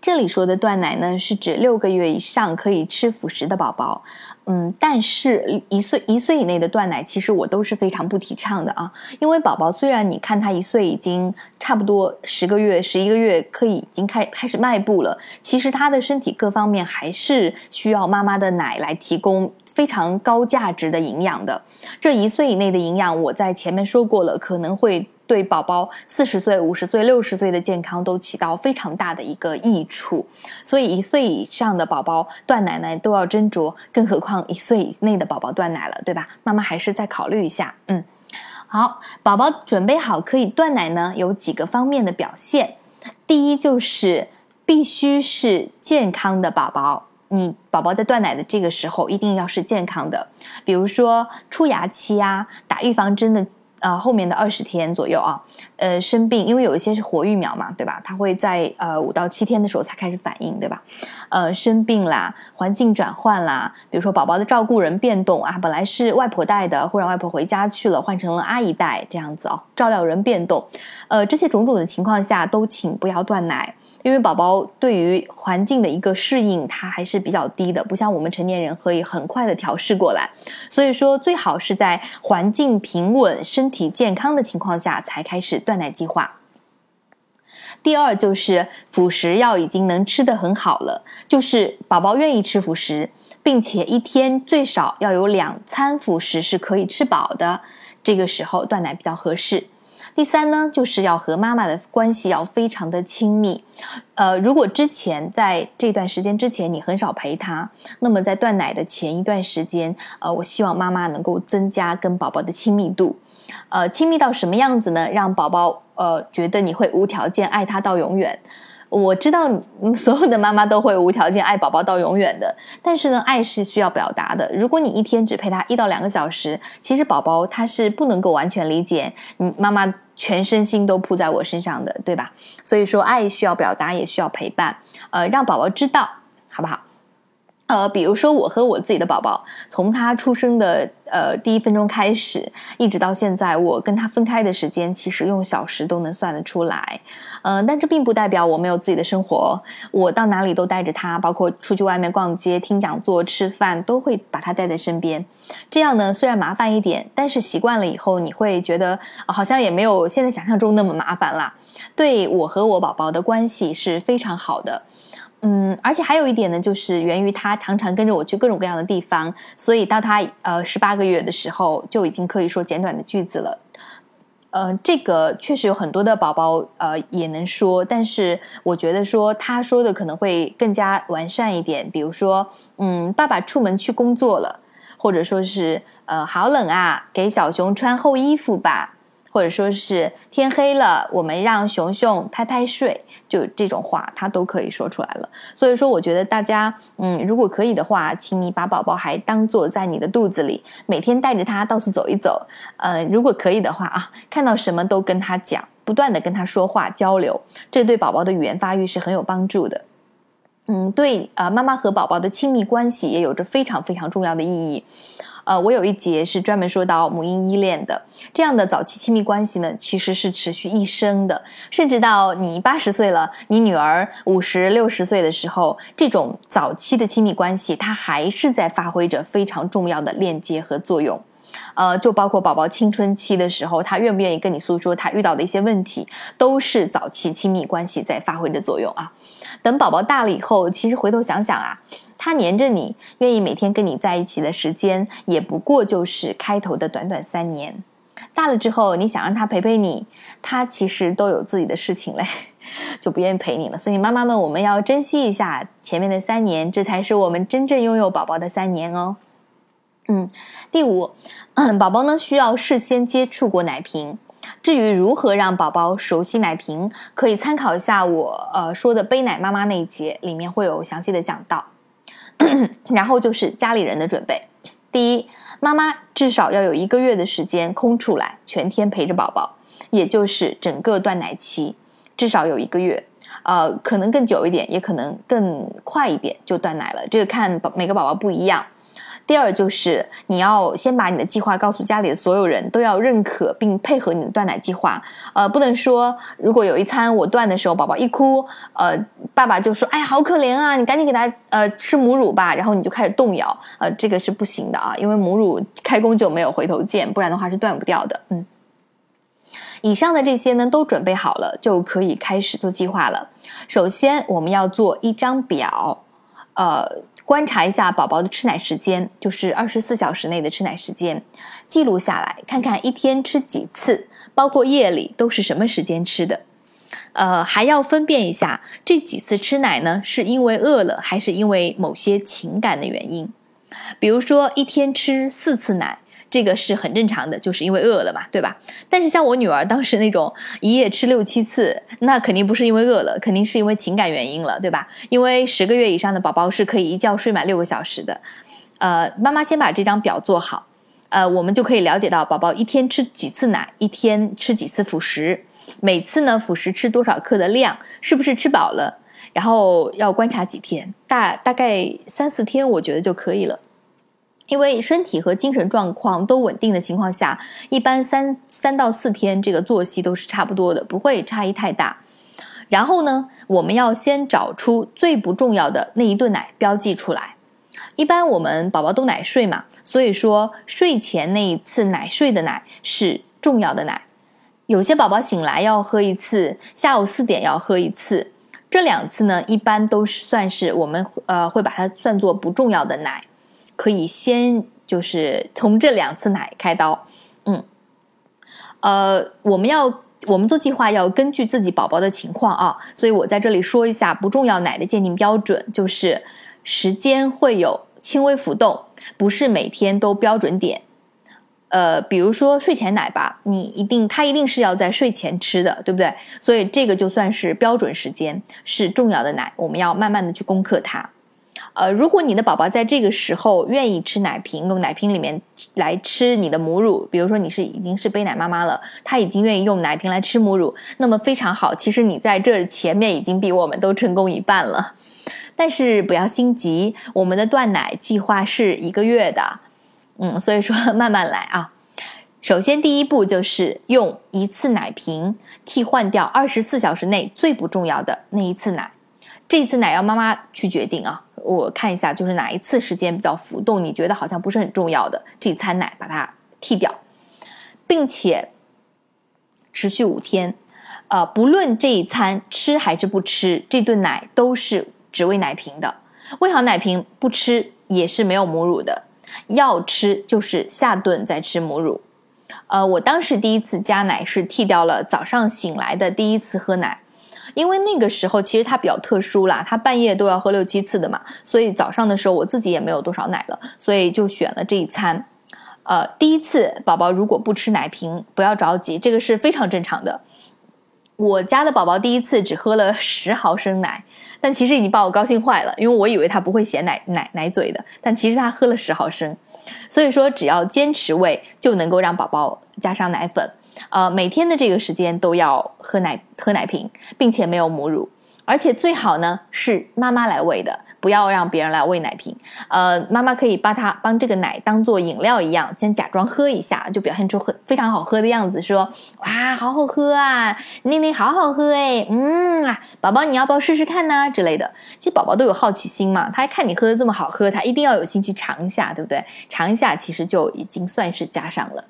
这里说的断奶呢，是指六个月以上可以吃辅食的宝宝。嗯，但是一岁一岁以内的断奶，其实我都是非常不提倡的啊。因为宝宝虽然你看他一岁已经差不多十个月、十一个月，可以已经开开始迈步了，其实他的身体各方面还是需要妈妈的奶来提供非常高价值的营养的。这一岁以内的营养，我在前面说过了，可能会。对宝宝四十岁、五十岁、六十岁的健康都起到非常大的一个益处，所以一岁以上的宝宝断奶呢都要斟酌，更何况一岁以内的宝宝断奶了，对吧？妈妈还是再考虑一下。嗯，好，宝宝准备好可以断奶呢，有几个方面的表现。第一就是必须是健康的宝宝，你宝宝在断奶的这个时候一定要是健康的，比如说出牙期啊，打预防针的。呃，后面的二十天左右啊，呃，生病，因为有一些是活疫苗嘛，对吧？它会在呃五到七天的时候才开始反应，对吧？呃，生病啦，环境转换啦，比如说宝宝的照顾人变动啊，本来是外婆带的，忽然外婆回家去了，换成了阿姨带，这样子哦，照料人变动，呃，这些种种的情况下，都请不要断奶。因为宝宝对于环境的一个适应，它还是比较低的，不像我们成年人可以很快的调试过来。所以说，最好是在环境平稳、身体健康的情况下才开始断奶计划。第二就是辅食要已经能吃的很好了，就是宝宝愿意吃辅食，并且一天最少要有两餐辅食是可以吃饱的，这个时候断奶比较合适。第三呢，就是要和妈妈的关系要非常的亲密，呃，如果之前在这段时间之前你很少陪她，那么在断奶的前一段时间，呃，我希望妈妈能够增加跟宝宝的亲密度，呃，亲密到什么样子呢？让宝宝呃觉得你会无条件爱他到永远。我知道所有的妈妈都会无条件爱宝宝到永远的，但是呢，爱是需要表达的。如果你一天只陪他一到两个小时，其实宝宝他是不能够完全理解你妈妈全身心都扑在我身上的，对吧？所以说，爱需要表达，也需要陪伴，呃，让宝宝知道，好不好？呃，比如说我和我自己的宝宝，从他出生的呃第一分钟开始，一直到现在，我跟他分开的时间，其实用小时都能算得出来。嗯，但这并不代表我没有自己的生活，我到哪里都带着他，包括出去外面逛街、听讲座、吃饭，都会把他带在身边。这样呢，虽然麻烦一点，但是习惯了以后，你会觉得好像也没有现在想象中那么麻烦啦。对我和我宝宝的关系是非常好的。嗯，而且还有一点呢，就是源于他常常跟着我去各种各样的地方，所以到他呃十八个月的时候，就已经可以说简短的句子了。呃，这个确实有很多的宝宝呃也能说，但是我觉得说他说的可能会更加完善一点。比如说，嗯，爸爸出门去工作了，或者说是呃好冷啊，给小熊穿厚衣服吧。或者说是天黑了，我们让熊熊拍拍睡，就这种话他都可以说出来了。所以说，我觉得大家，嗯，如果可以的话，请你把宝宝还当做在你的肚子里，每天带着他到处走一走。呃，如果可以的话啊，看到什么都跟他讲，不断的跟他说话交流，这对宝宝的语言发育是很有帮助的。嗯，对，呃，妈妈和宝宝的亲密关系也有着非常非常重要的意义。呃，我有一节是专门说到母婴依恋的，这样的早期亲密关系呢，其实是持续一生的，甚至到你八十岁了，你女儿五十六十岁的时候，这种早期的亲密关系，它还是在发挥着非常重要的链接和作用。呃，就包括宝宝青春期的时候，他愿不愿意跟你诉说他遇到的一些问题，都是早期亲密关系在发挥着作用啊。等宝宝大了以后，其实回头想想啊。他黏着你，愿意每天跟你在一起的时间，也不过就是开头的短短三年。大了之后，你想让他陪陪你，他其实都有自己的事情嘞，就不愿意陪你了。所以妈妈们，我们要珍惜一下前面的三年，这才是我们真正拥有宝宝的三年哦。嗯，第五，宝宝呢需要事先接触过奶瓶。至于如何让宝宝熟悉奶瓶，可以参考一下我呃说的背奶妈妈那一节，里面会有详细的讲到。然后就是家里人的准备。第一，妈妈至少要有一个月的时间空出来，全天陪着宝宝，也就是整个断奶期，至少有一个月。呃，可能更久一点，也可能更快一点就断奶了，这个看每个宝宝不一样。第二就是你要先把你的计划告诉家里的所有人，都要认可并配合你的断奶计划。呃，不能说如果有一餐我断的时候，宝宝一哭，呃，爸爸就说：“哎呀，好可怜啊，你赶紧给他呃吃母乳吧。”然后你就开始动摇，呃，这个是不行的啊，因为母乳开工就没有回头箭，不然的话是断不掉的。嗯，以上的这些呢都准备好了，就可以开始做计划了。首先，我们要做一张表，呃。观察一下宝宝的吃奶时间，就是二十四小时内的吃奶时间，记录下来，看看一天吃几次，包括夜里都是什么时间吃的。呃，还要分辨一下这几次吃奶呢，是因为饿了，还是因为某些情感的原因。比如说，一天吃四次奶。这个是很正常的，就是因为饿了嘛，对吧？但是像我女儿当时那种一夜吃六七次，那肯定不是因为饿了，肯定是因为情感原因了，对吧？因为十个月以上的宝宝是可以一觉睡满六个小时的。呃，妈妈先把这张表做好，呃，我们就可以了解到宝宝一天吃几次奶，一天吃几次辅食，每次呢辅食吃多少克的量，是不是吃饱了？然后要观察几天，大大概三四天，我觉得就可以了。因为身体和精神状况都稳定的情况下，一般三三到四天这个作息都是差不多的，不会差异太大。然后呢，我们要先找出最不重要的那一顿奶标记出来。一般我们宝宝都奶睡嘛，所以说睡前那一次奶睡的奶是重要的奶。有些宝宝醒来要喝一次，下午四点要喝一次，这两次呢，一般都是算是我们呃会把它算作不重要的奶。可以先就是从这两次奶开刀，嗯，呃，我们要我们做计划要根据自己宝宝的情况啊，所以我在这里说一下不重要奶的鉴定标准，就是时间会有轻微浮动，不是每天都标准点。呃，比如说睡前奶吧，你一定它一定是要在睡前吃的，对不对？所以这个就算是标准时间，是重要的奶，我们要慢慢的去攻克它。呃，如果你的宝宝在这个时候愿意吃奶瓶，用奶瓶里面来吃你的母乳，比如说你是已经是背奶妈妈了，他已经愿意用奶瓶来吃母乳，那么非常好。其实你在这前面已经比我们都成功一半了。但是不要心急，我们的断奶计划是一个月的，嗯，所以说慢慢来啊。首先第一步就是用一次奶瓶替换掉二十四小时内最不重要的那一次奶，这次奶要妈妈去决定啊。我看一下，就是哪一次时间比较浮动，你觉得好像不是很重要的这一餐奶，把它剔掉，并且持续五天。呃，不论这一餐吃还是不吃，这顿奶都是只喂奶瓶的。喂好奶瓶不吃也是没有母乳的，要吃就是下顿再吃母乳。呃，我当时第一次加奶是剃掉了早上醒来的第一次喝奶。因为那个时候其实他比较特殊啦，他半夜都要喝六七次的嘛，所以早上的时候我自己也没有多少奶了，所以就选了这一餐。呃，第一次宝宝如果不吃奶瓶，不要着急，这个是非常正常的。我家的宝宝第一次只喝了十毫升奶，但其实已经把我高兴坏了，因为我以为他不会嫌奶奶奶嘴的，但其实他喝了十毫升。所以说，只要坚持喂，就能够让宝宝加上奶粉。呃，每天的这个时间都要喝奶喝奶瓶，并且没有母乳，而且最好呢是妈妈来喂的，不要让别人来喂奶瓶。呃，妈妈可以把它帮这个奶当做饮料一样，先假装喝一下，就表现出很非常好喝的样子，说哇，好好喝啊，妮妮好好喝哎，嗯啊，宝宝你要不要试试看呢之类的？其实宝宝都有好奇心嘛，他看你喝的这么好喝，他一定要有兴趣尝一下，对不对？尝一下其实就已经算是加上了。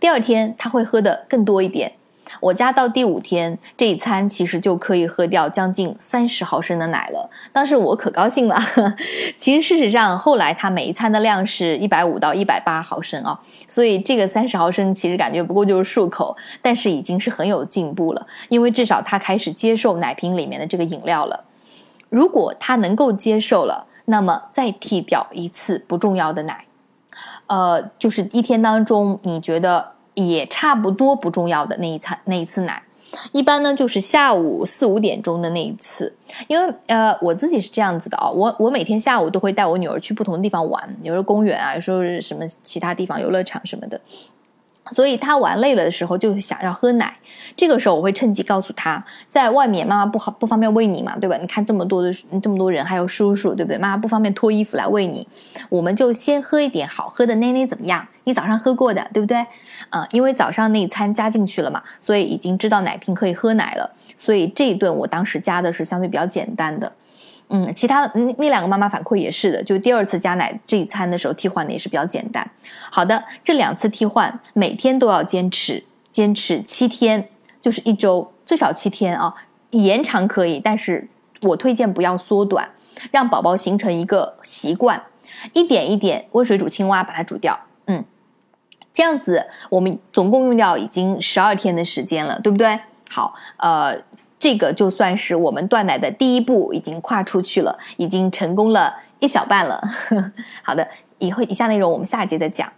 第二天他会喝的更多一点，我家到第五天这一餐其实就可以喝掉将近三十毫升的奶了。当时我可高兴了。其实事实上后来他每一餐的量是一百五到一百八毫升啊，所以这个三十毫升其实感觉不过就是漱口，但是已经是很有进步了，因为至少他开始接受奶瓶里面的这个饮料了。如果他能够接受了，那么再替掉一次不重要的奶。呃，就是一天当中，你觉得也差不多不重要的那一餐那一次奶，一般呢就是下午四五点钟的那一次，因为呃我自己是这样子的啊，我我每天下午都会带我女儿去不同的地方玩，有时候公园啊，有时候什么其他地方游乐场什么的，所以他玩累了的时候就想要喝奶，这个时候我会趁机告诉他，在外面妈妈不好不方便喂你嘛，对吧？你看这么多的这么多人，还有叔叔，对不对？妈妈不方便脱衣服来喂你，我们就先喝一点好喝的奶奶怎么样？你早上喝过的，对不对？嗯，因为早上那一餐加进去了嘛，所以已经知道奶瓶可以喝奶了，所以这一顿我当时加的是相对比较简单的。嗯，其他那那两个妈妈反馈也是的，就第二次加奶这一餐的时候替换的也是比较简单。好的，这两次替换每天都要坚持，坚持七天，就是一周，最少七天啊，延长可以，但是我推荐不要缩短，让宝宝形成一个习惯，一点一点温水煮青蛙把它煮掉，嗯，这样子我们总共用掉已经十二天的时间了，对不对？好，呃。这个就算是我们断奶的第一步，已经跨出去了，已经成功了一小半了。好的，以后以下内容我们下节再讲。